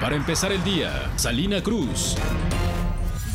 Para empezar el día, Salina Cruz.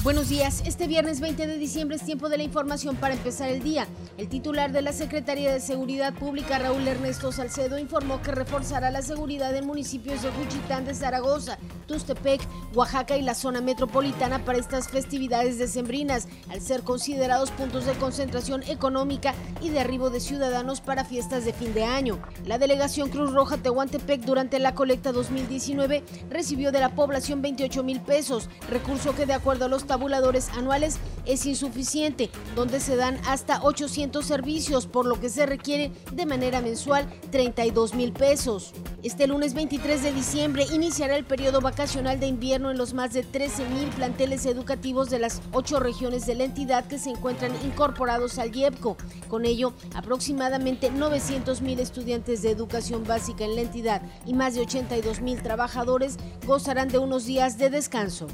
Buenos días. Este viernes 20 de diciembre es tiempo de la información para empezar el día. El titular de la Secretaría de Seguridad Pública, Raúl Ernesto Salcedo, informó que reforzará la seguridad en municipios de Juchitán de Zaragoza, Tustepec, Oaxaca y la zona metropolitana para estas festividades decembrinas, al ser considerados puntos de concentración económica y de arribo de ciudadanos para fiestas de fin de año. La delegación Cruz Roja Tehuantepec durante la colecta 2019 recibió de la población 28 mil pesos, recurso que de acuerdo a los tabuladores anuales es insuficiente, donde se dan hasta 800 servicios, por lo que se requiere de manera mensual 32 mil pesos. Este lunes 23 de diciembre iniciará el periodo vacacional de invierno en los más de 13 mil planteles educativos de las ocho regiones de la entidad que se encuentran incorporados al IEPCO. Con ello, aproximadamente 900 mil estudiantes de educación básica en la entidad y más de 82 mil trabajadores gozarán de unos días de descanso.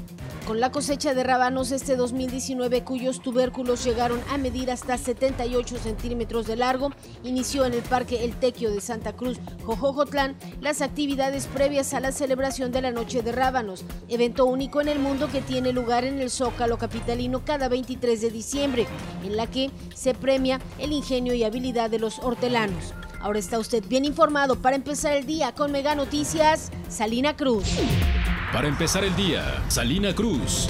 Con la cosecha de rábanos este 2019, cuyos tubérculos llegaron a medir hasta 78 centímetros de largo, inició en el Parque El Tequio de Santa Cruz, Jojojotlán, las actividades previas a la celebración de la Noche de Rábanos, evento único en el mundo que tiene lugar en el Zócalo Capitalino cada 23 de diciembre, en la que se premia el ingenio y habilidad de los hortelanos. Ahora está usted bien informado para empezar el día con Mega Noticias, Salina Cruz. Para empezar el día, Salina Cruz.